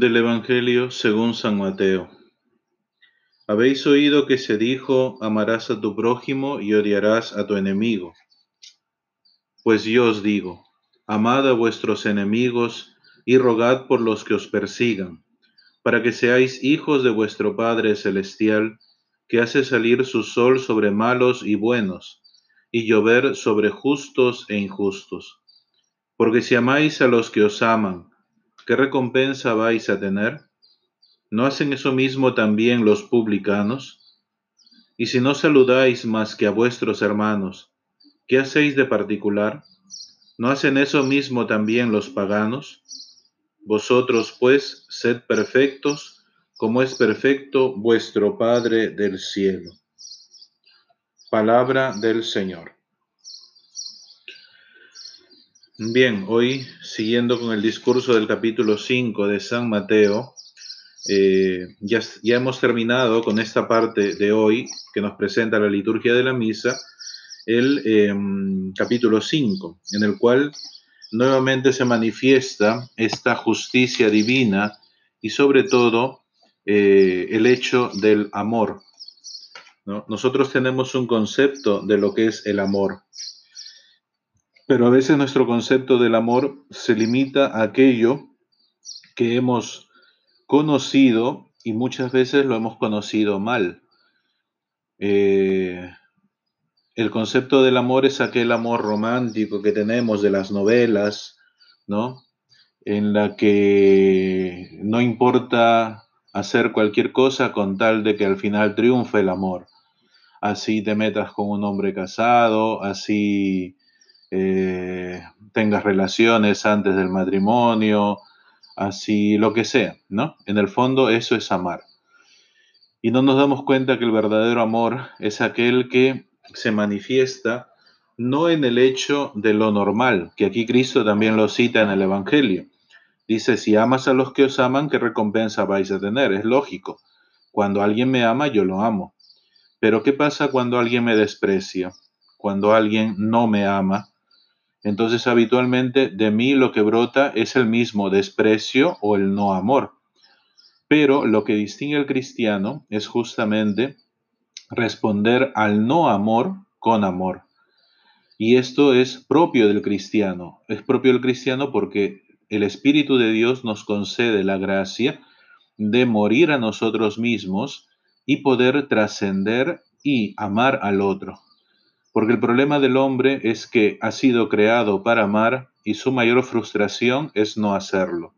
Del Evangelio según San Mateo. Habéis oído que se dijo, amarás a tu prójimo y odiarás a tu enemigo. Pues yo os digo, amad a vuestros enemigos y rogad por los que os persigan, para que seáis hijos de vuestro Padre Celestial, que hace salir su sol sobre malos y buenos, y llover sobre justos e injustos. Porque si amáis a los que os aman, ¿qué recompensa vais a tener? ¿No hacen eso mismo también los publicanos? Y si no saludáis más que a vuestros hermanos, ¿qué hacéis de particular? ¿No hacen eso mismo también los paganos? Vosotros pues sed perfectos, como es perfecto vuestro Padre del cielo. Palabra del Señor. Bien, hoy siguiendo con el discurso del capítulo 5 de San Mateo, eh, ya, hemos terminado con esta parte de hoy que nos presenta la liturgia de la misa, el em, capítulo 5, en el cual nuevamente se manifiesta esta justicia divina y sobre todo eh, el hecho del amor. Nosotros tenemos un concepto de lo que es el amor pero a veces nuestro concepto del amor se limita a aquello que hemos conocido y muchas veces lo hemos conocido mal. Eh, el concepto del amor es aquel amor romántico que tenemos de las novelas, ¿no? En la que no importa hacer cualquier cosa con tal de que al final triunfe el amor. Así te metas con un hombre casado, así eh, tengas relaciones antes del matrimonio, así lo que sea, ¿no? En el fondo eso es amar. Y no nos damos cuenta que el verdadero amor es aquel que se manifiesta no en el hecho de lo normal, que aquí Cristo también lo cita en el Evangelio. Dice, si amas a los que os aman, ¿qué recompensa vais a tener? Es lógico. Cuando alguien me ama, yo lo amo. Pero ¿qué pasa cuando alguien me desprecia? Cuando alguien no me ama, entonces habitualmente de mí lo que brota es el mismo desprecio o el no amor. Pero lo que distingue al cristiano es justamente responder al no amor con amor. Y esto es propio del cristiano. Es propio del cristiano porque el Espíritu de Dios nos concede la gracia de morir a nosotros mismos y poder trascender y amar al otro. Porque el problema del hombre es que ha sido creado para amar y su mayor frustración es no hacerlo.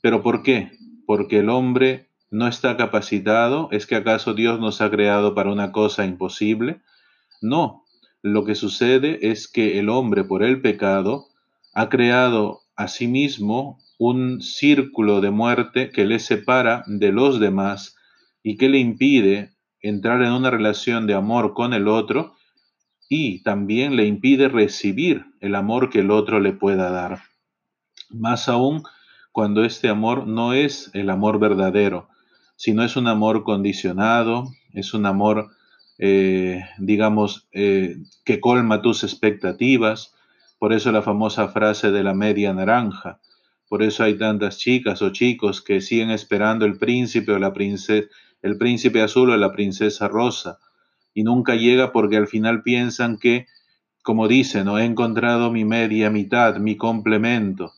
¿Pero por qué? Porque el hombre no está capacitado. ¿Es que acaso Dios nos ha creado para una cosa imposible? No. Lo que sucede es que el hombre por el pecado ha creado a sí mismo un círculo de muerte que le separa de los demás y que le impide entrar en una relación de amor con el otro y también le impide recibir el amor que el otro le pueda dar. Más aún cuando este amor no es el amor verdadero, sino es un amor condicionado, es un amor, eh, digamos, eh, que colma tus expectativas. Por eso la famosa frase de la media naranja. Por eso hay tantas chicas o chicos que siguen esperando el príncipe o la princesa, el príncipe azul o la princesa rosa y nunca llega porque al final piensan que, como dicen, no he encontrado mi media mitad, mi complemento,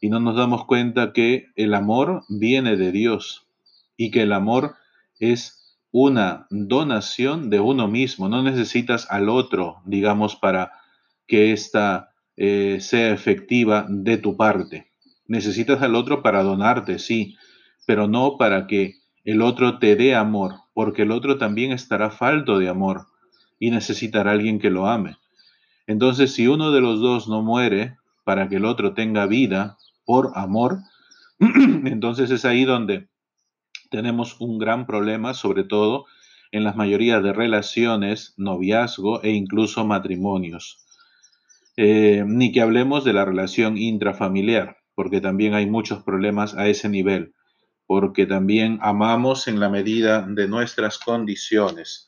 y no nos damos cuenta que el amor viene de Dios y que el amor es una donación de uno mismo, no necesitas al otro, digamos, para que ésta eh, sea efectiva de tu parte. Necesitas al otro para donarte, sí, pero no para que el otro te dé amor, porque el otro también estará falto de amor y necesitará alguien que lo ame. Entonces, si uno de los dos no muere para que el otro tenga vida por amor, entonces es ahí donde tenemos un gran problema, sobre todo en las mayorías de relaciones, noviazgo e incluso matrimonios. Eh, ni que hablemos de la relación intrafamiliar, porque también hay muchos problemas a ese nivel porque también amamos en la medida de nuestras condiciones.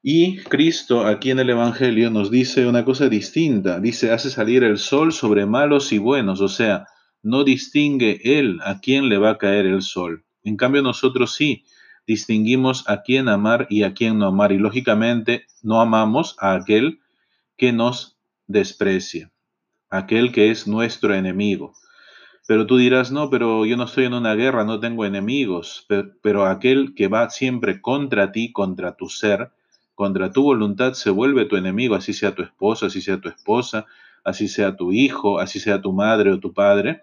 Y Cristo aquí en el Evangelio nos dice una cosa distinta. Dice, hace salir el sol sobre malos y buenos. O sea, no distingue él a quién le va a caer el sol. En cambio nosotros sí distinguimos a quién amar y a quién no amar. Y lógicamente no amamos a aquel que nos desprecia, aquel que es nuestro enemigo. Pero tú dirás, no, pero yo no estoy en una guerra, no tengo enemigos, pero, aquel que va siempre contra ti, contra tu ser, contra tu voluntad, se vuelve tu enemigo, así sea tu esposo, así sea tu esposa, así sea tu hijo, así sea tu madre o tu padre,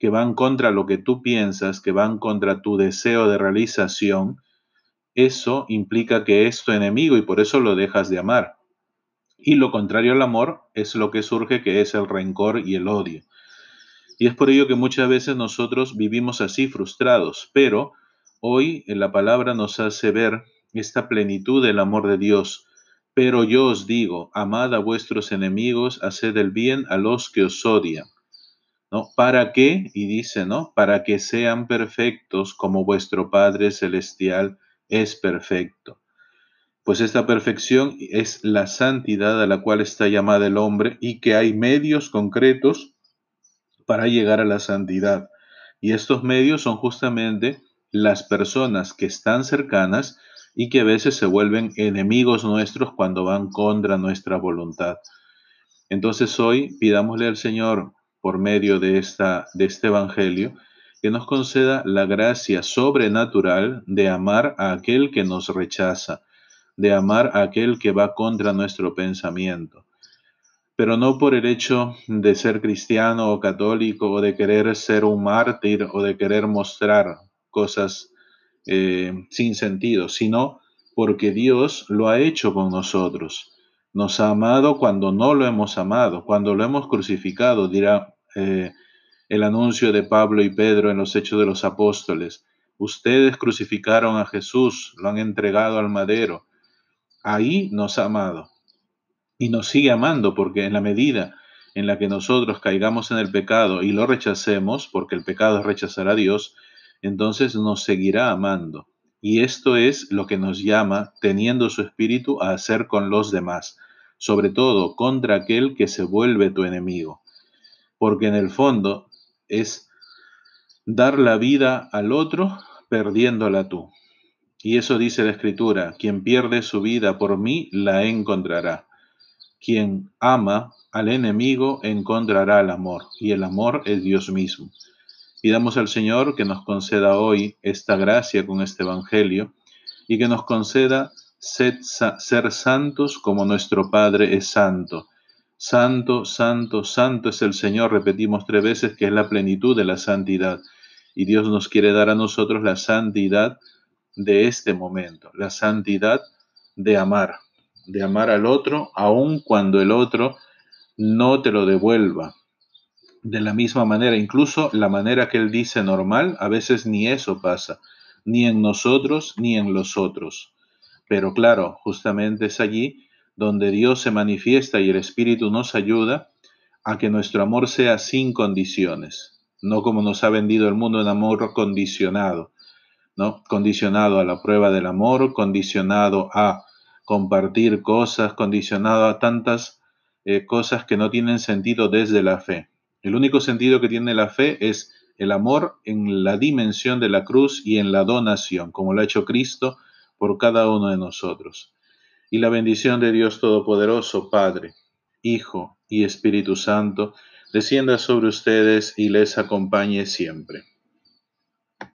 que van contra lo que tú piensas, que van contra tu deseo de realización, eso implica que es tu enemigo y por eso lo dejas de amar. Y lo contrario al amor es lo que surge, que es el rencor y el odio. Y es por ello que muchas veces nosotros vivimos así frustrados, pero hoy en la palabra nos hace ver esta plenitud del amor de Dios. Pero yo os digo, amad a vuestros enemigos, haced el bien a los que os odian ¿no? ¿Para qué? Y dice, ¿no? Para que sean perfectos como vuestro Padre Celestial es perfecto. Pues esta perfección es la santidad a la cual está llamada el hombre y que hay medios concretos para llegar a la santidad. Y estos medios son justamente las personas que están cercanas y que a veces se vuelven enemigos nuestros cuando van contra nuestra voluntad. Entonces hoy pidámosle al Señor por medio de, esta, de este Evangelio, que nos conceda la gracia sobrenatural de amar a aquel que nos rechaza, de amar a aquel que va contra nuestro pensamiento. Pero no por el hecho de ser cristiano o católico o de querer ser un mártir o de querer mostrar cosas eh, sin sentido, sino porque Dios lo ha hecho con nosotros. Nos ha amado cuando no lo hemos amado, cuando lo hemos crucificado, dirá eh, el anuncio de Pablo y Pedro en los Hechos de los Apóstoles. Ustedes crucificaron a Jesús, lo han entregado al madero. Ahí nos ha amado y nos sigue amando porque en la medida en la que nosotros caigamos en el pecado y lo rechacemos, porque el pecado es rechazar a Dios, entonces nos seguirá amando. Y esto es lo que nos llama, teniendo su espíritu, a hacer con los demás, sobre todo contra aquel que se vuelve tu enemigo porque en el fondo es dar la vida al otro perdiéndola tú. Y eso dice la escritura, quien pierde su vida por mí la encontrará. Quien ama al enemigo encontrará el amor, y el amor es Dios mismo. Pidamos al Señor que nos conceda hoy esta gracia con este Evangelio y que nos conceda ser, santos como nuestro Padre es santo Santo, santo, santo es el Señor, repetimos tres veces que es la plenitud de la santidad. Y Dios nos quiere dar a nosotros la santidad de este momento, la santidad de amar, de amar al otro, aun cuando el otro no te lo devuelva. De la misma manera, incluso la manera que Él dice normal, a veces ni eso pasa, ni en nosotros ni en los otros. Pero claro, justamente es allí donde Dios se manifiesta y el Espíritu nos ayuda a que nuestro amor sea sin condiciones, no como nos ha vendido el mundo en amor condicionado, ¿no? Condicionado a la prueba del amor, condicionado a compartir cosas, condicionado a tantas eh, cosas que no tienen sentido desde la fe. El único sentido que tiene la fe es el amor en la dimensión de la cruz y en la donación, como lo ha hecho Cristo por cada uno de nosotros. Y la bendición de Dios Todopoderoso, Padre, Hijo y Espíritu Santo, descienda sobre ustedes y les acompañe siempre.